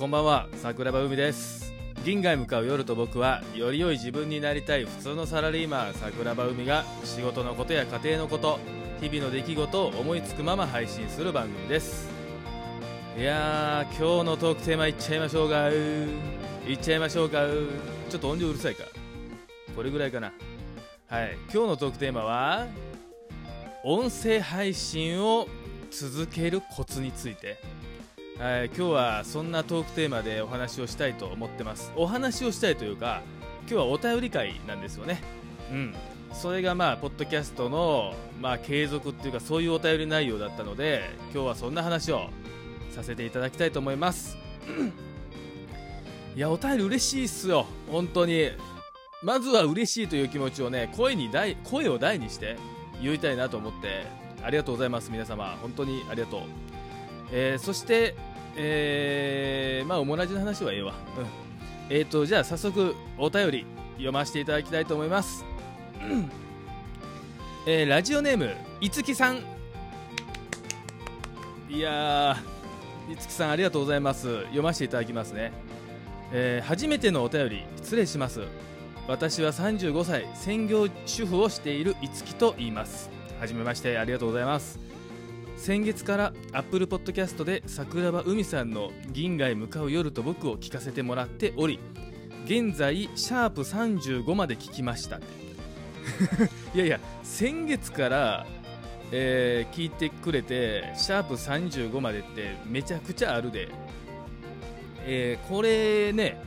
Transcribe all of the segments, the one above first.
こんばんは桜庭海です。銀河へ向かう夜と僕はより良い自分になりたい普通のサラリーマン桜庭海が仕事のことや家庭のこと日々の出来事を思いつくまま配信する番組です。いやー今日のトークテーマいっちゃいましょうかいっちゃいましょうかちょっと音量うるさいか。これぐらいかな。はい。今日のトークテーマは音声配信を続けるコツについて。はい、今日はそんなトークテーマでお話をしたいと思ってます。お話をしたいというか今日はお便り会なんですよね。うん。それがまあポッドキャストのまあ継続っていうかそういうお便り内容だったので今日はそんな話をさせていただきたいと思います。いやお便り嬉しいっすよ。本当に。まずは嬉しいという気持ちをね声に大声を大にして言いたいなと思ってありがとうございます皆様。本当にありがとう、えー、そしてえー、まあおもらじの話はええわ、うん、えーとじゃあ早速お便り読ませていただきたいと思います、えー、ラジオネームいつきさん。いやいつきさんありがとうございます。読ませていただきますね、えー、初めてのお便り失礼します。私は35歳専業主婦をしているいつきと言います。はじめましてありがとうございます先月から Apple Podcast で桜庭海さんの「銀河へ向かう夜と僕」を聞かせてもらっており現在シャープ35まで聞きました。いやいや先月から、えー、聞いてくれてシャープ35までってめちゃくちゃあるで、えー、これね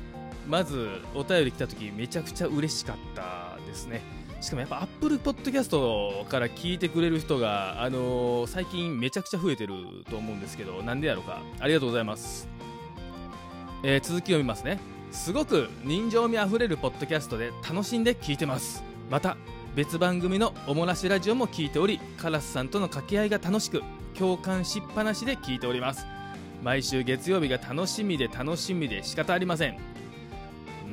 まずお便り来た時めちゃくちゃ嬉しかったですね。しかもやっぱ Apple Podcast から聞いてくれる人が、あのー、最近めちゃくちゃ増えてると思うんですけど、なんでやろうか。ありがとうございます。えー、続き読みますね。すごく人情味あふれるポッドキャストで楽しんで聞いてます。また、別番組のおもらしラジオも聞いており、カラスさんとの掛け合いが楽しく、共感しっぱなしで聞いております。毎週月曜日が楽しみで楽しみで仕方ありません。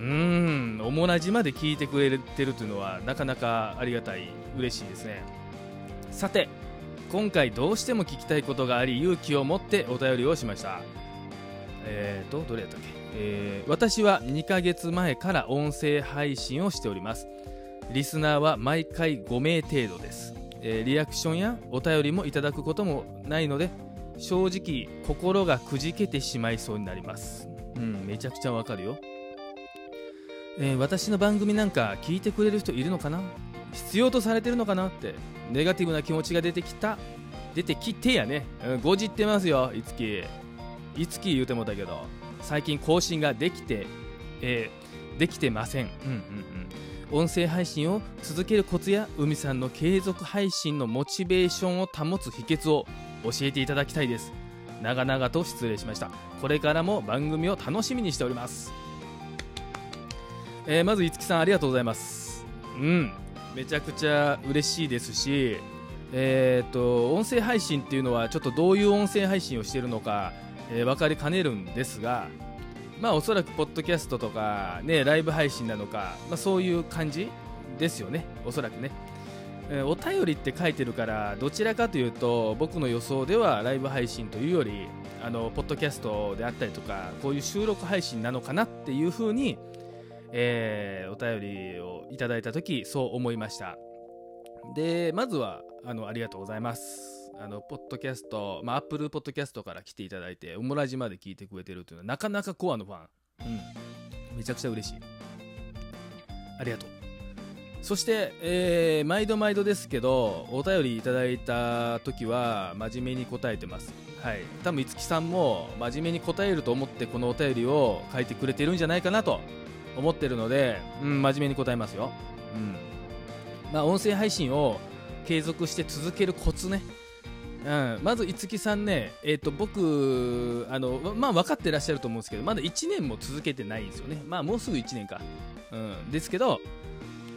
うん。おもなじまで聞いてくれてるというのはなかなかありがたい。嬉しいですね。さて今回どうしても聞きたいことがあり勇気を持ってお便りをしました。えーとどれやったっけ、えー、私は2ヶ月前から音声配信をしております。リスナーは毎回5名程度です、えー、リアクションやお便りもいただくこともないので正直心がくじけてしまいそうになります。うんめちゃくちゃわかるよ。えー、私の番組なんか聞いてくれる人いるのかな？必要とされてるのかなってネガティブな気持ちが出てきた出てきてやね、うん、ごじってますよいつき。いつき言うてもだけど最近更新ができて、えー、できてません。うんうんうん。音声配信を続けるコツや海さんの継続配信のモチベーションを保つ秘訣を教えていただきたいです。長々と失礼しました。これからも番組を楽しみにしております。えー、まず、いつきさんありがとうございます。うん、めちゃくちゃ嬉しいですし、えーと、音声配信っていうのはちょっとどういう音声配信をしているのか、えー、分かりかねるんですが、まあ、おそらくポッドキャストとか、ね、ライブ配信なのか、まあ、そういう感じですよね、おそらくね。えー、お便りって書いてるからどちらかというと僕の予想ではライブ配信というよりあのポッドキャストであったりとかこういう収録配信なのかなっていうふうにえー、お便りをいただいた時そう思いました。でまずはあのありがとうございます。あのポッドキャスト、ま、アップルポッドキャストから来ていただいてオムラジまで聞いてくれてるというのはなかなかコアのファン、うん、めちゃくちゃ嬉しい。ありがとう。そして、えー、毎度毎度ですけどお便りいただいた時は真面目に答えてます。はい。多分五木さんも真面目に答えると思ってこのお便りを書いてくれてるんじゃないかなと。思ってるので、うん、真面目に答えますよ。うんまあ、音声配信を継続して続けるコツね。うん、まず、五木さんね、えーと、僕あの、まあ、分かってらっしゃると思うんですけど、まだ1年も続けてないんですよね。まあ、もうすぐ1年か。うん、ですけど、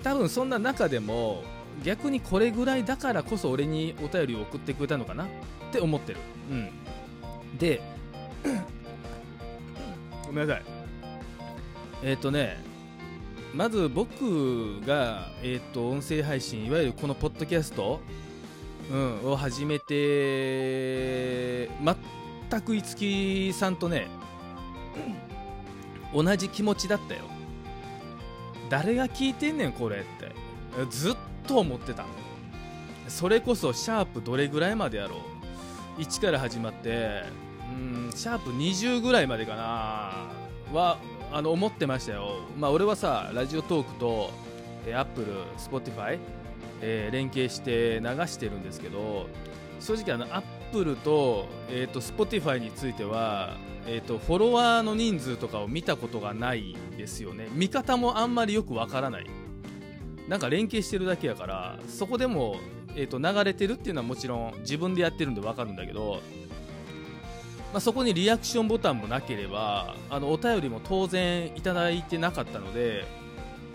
多分そんな中でも、逆にこれぐらいだからこそ俺にお便りを送ってくれたのかなって思ってる。うん。で、ごめんなさい。えっ、ー、とねまず僕が、えーと、音声配信いわゆるこのポッドキャスト、うん、を始めて全く五木さんとね 同じ気持ちだったよ。誰が聞いてんねんこれってずっと思ってた。それこそシャープどれぐらいまでやろう。1から始まってうんシャープ20ぐらいまでかなはあの思ってましたよ。まあ俺はさラジオトークとアップル、スポティファイ、え連携して流してるんですけど正直あのアップルと,、えーと、スポティファイについては、えーと、フォロワーの人数とかを見たことがないですよね。見方もあんまりよくわからない。なんか連携してるだけやからそこでも、えーと、流れてるっていうのはもちろん自分でやってるんでわかるんだけどまあ、そこにリアクションボタンもなければあのお便りも当然いただいてなかったので、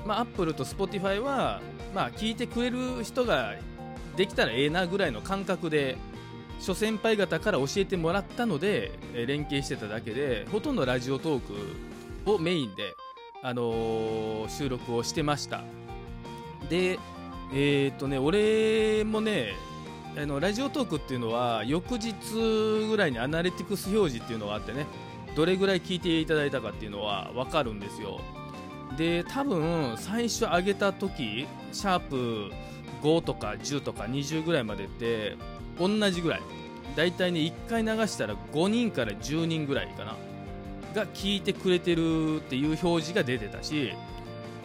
まあ、Apple と Spotify は、まあ、聞いてくれる人ができたらええなぐらいの感覚で諸先輩方から教えてもらったので、え、連携してただけでほとんどラジオトークをメインで、あのー、収録をしてました。でえー、っとね俺もねあのラジオトークっていうのは翌日ぐらいにアナリティクス表示っていうのがあってねどれぐらい聞いていただいたかっていうのは分かるんですよ。で多分最初上げた時シャープ5とか10とか20ぐらいまでって同じぐらい。大体ね1回流したら5人から10人ぐらいかな。が聞いてくれてるっていう表示が出てたし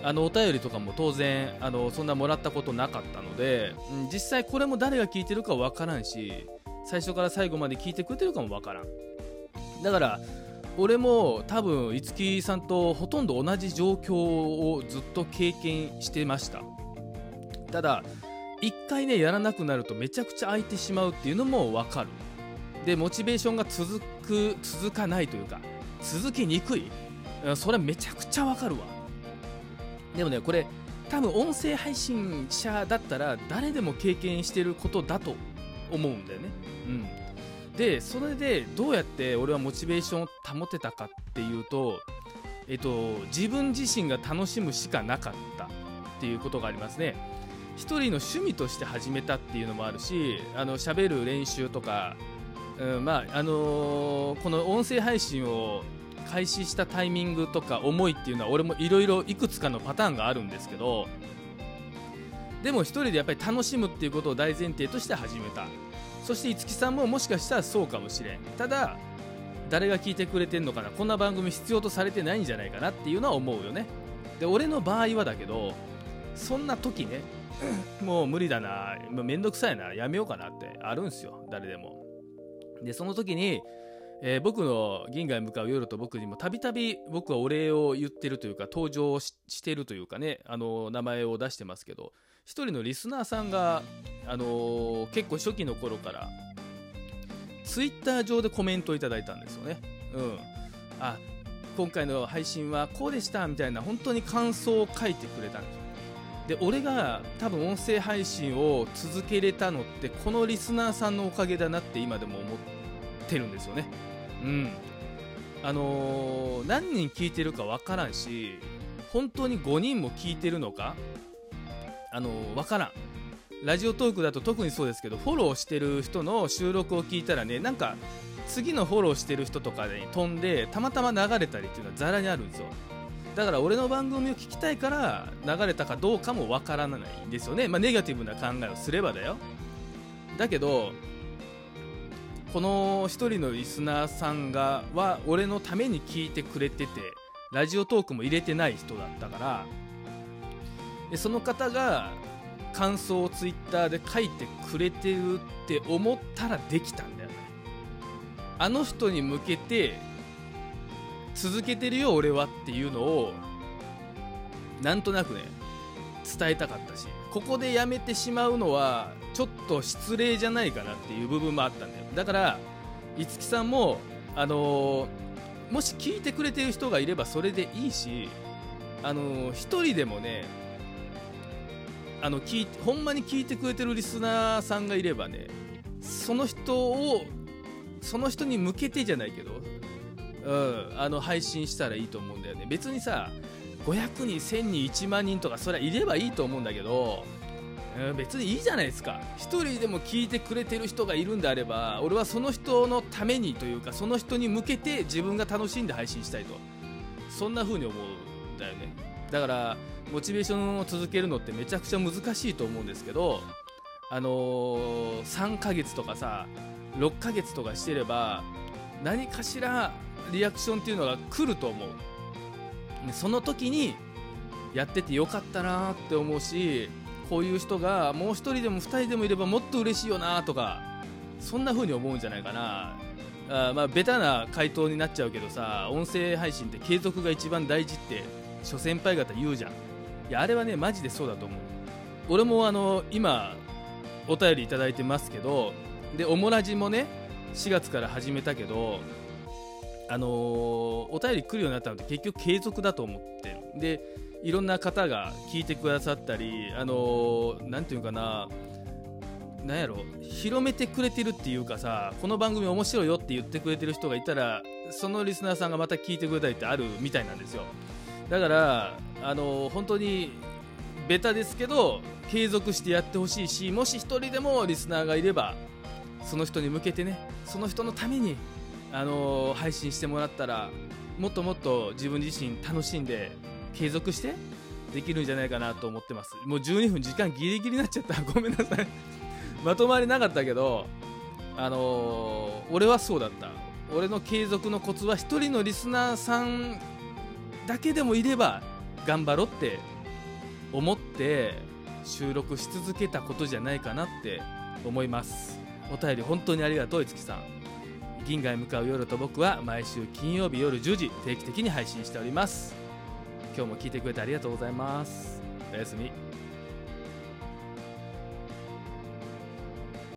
あのお便りとかも当然あのそんなもらったことなかったので、うん、実際これも誰が聞いてるか分からんし最初から最後まで聞いてくれてるかも分からん。だから俺も多分五木さんとほとんど同じ状況をずっと経験してました。ただ1回ねやらなくなるとめちゃくちゃ空いてしまうっていうのも分かる。でモチベーションが続く続かないというか続きにくい。それめちゃくちゃ分かるわ。でもねこれ多分音声配信者だったら誰でも経験してることだと思うんだよね。うん。でそれでどうやって俺はモチベーションを保てたかっていうとえっと自分自身が楽しむしかなかったっていうことがありますね。1人の趣味として始めたっていうのもあるしあの喋る練習とか、うんまああのー、この音声配信を開始したタイミングとか思いっていうのは俺もいろいろいくつかのパターンがあるんですけどでも1人でやっぱり楽しむっていうことを大前提として始めた。そして五木さんももしかしたらそうかもしれん。ただ誰が聞いてくれてんのかな。こんな番組必要とされてないんじゃないかなっていうのは思うよね。で俺の場合はだけどそんな時ね もう無理だな、もうめんどくさいな、やめようかなってあるんですよ、誰でも。で、その時に、えー、僕の銀河へ向かう夜と僕にもたびたび僕はお礼を言ってるというか、登場してるというかね、あの名前を出してますけど、一人のリスナーさんが、あのー、結構初期の頃から、ツイッター上でコメントをいただいたんですよね。うん。あ、今回の配信はこうでしたみたいな本当に感想を書いてくれたんですよ。で俺が多分音声配信を続けれたのってこのリスナーさんのおかげだなって今でも思ってるんですよねうん。あのー、何人聞いてるか分からんし本当に5人も聞いてるのかあのー、分からん。ラジオトークだと特にそうですけどフォローしてる人の収録を聞いたらねなんか次のフォローしてる人とかに飛んでたまたま流れたりっていうのはざらにあるんですよ。だから俺の番組を聞きたいから流れたかどうかもわからないんですよね、まあ、ネガティブな考えをすればだよ。だけどこの1人のリスナーさんがは俺のために聞いてくれててラジオトークも入れてない人だったからでその方が感想をツイッターで書いてくれてるって思ったらできたんだよね。あの人に向けて続けてるよ俺はっていうのをなんとなくね伝えたかったし。ここでやめてしまうのはちょっと失礼じゃないかなっていう部分もあったんだよ。だから五木さんもあの、もし聞いてくれてる人がいればそれでいいしあのー、一人でもねあの聞ほんまに聞いてくれてるリスナーさんがいればねその人をその人に向けてじゃないけどうん、あの配信したらいいと思うんだよね。別にさ500人1000人1万人とかそれはいればいいと思うんだけど別にいいじゃないですか。1人でも聞いてくれてる人がいるんであれば俺はその人のためにというかその人に向けて自分が楽しんで配信したいと。そんな風に思うんだよね。だからモチベーションを続けるのってめちゃくちゃ難しいと思うんですけどあのー、3ヶ月とかさ6ヶ月とかしてれば何かしらリアクションっていうのが来ると思う。その時にやっててよかったなって思うしこういう人がもう1人でも2人でもいればもっと嬉しいよなとかそんな風に思うんじゃないかな。あまあベタな回答になっちゃうけどさ音声配信って継続が一番大事って諸先輩方言うじゃん。いやあれはねマジでそうだと思う。俺もあの今お便りいただいてますけどでおもらじもね4月から始めたけどあのー、お便り来るようになったのって結局継続だと思ってでいろんな方が聞いてくださったりあのー、ていうかな。なんやろ。広めてくれてるっていうかさこの番組面白いよって言ってくれてる人がいたらそのリスナーさんがまた聞いてくれたりってあるみたいなんですよ。だからあの、本当にベタですけど継続してやってほしいしもし1人でもリスナーがいればその人に向けてねその人のためにあの、配信してもらったらもっともっと自分自身楽しんで継続してできるんじゃないかなと思ってます。もう12分時間ギリギリになっちゃった。ごめんなさい。まとまりなかったけどあのー、俺はそうだった。俺の継続のコツは1人のリスナーさんだけでもいれば頑張ろうって思って収録し続けたことじゃないかなって思います。お便り本当にありがとういつきさん。銀河へ向かう夜と僕は毎週金曜日夜10時定期的に配信しております。今日も聞いてくれてありがとうございます。おやすみ。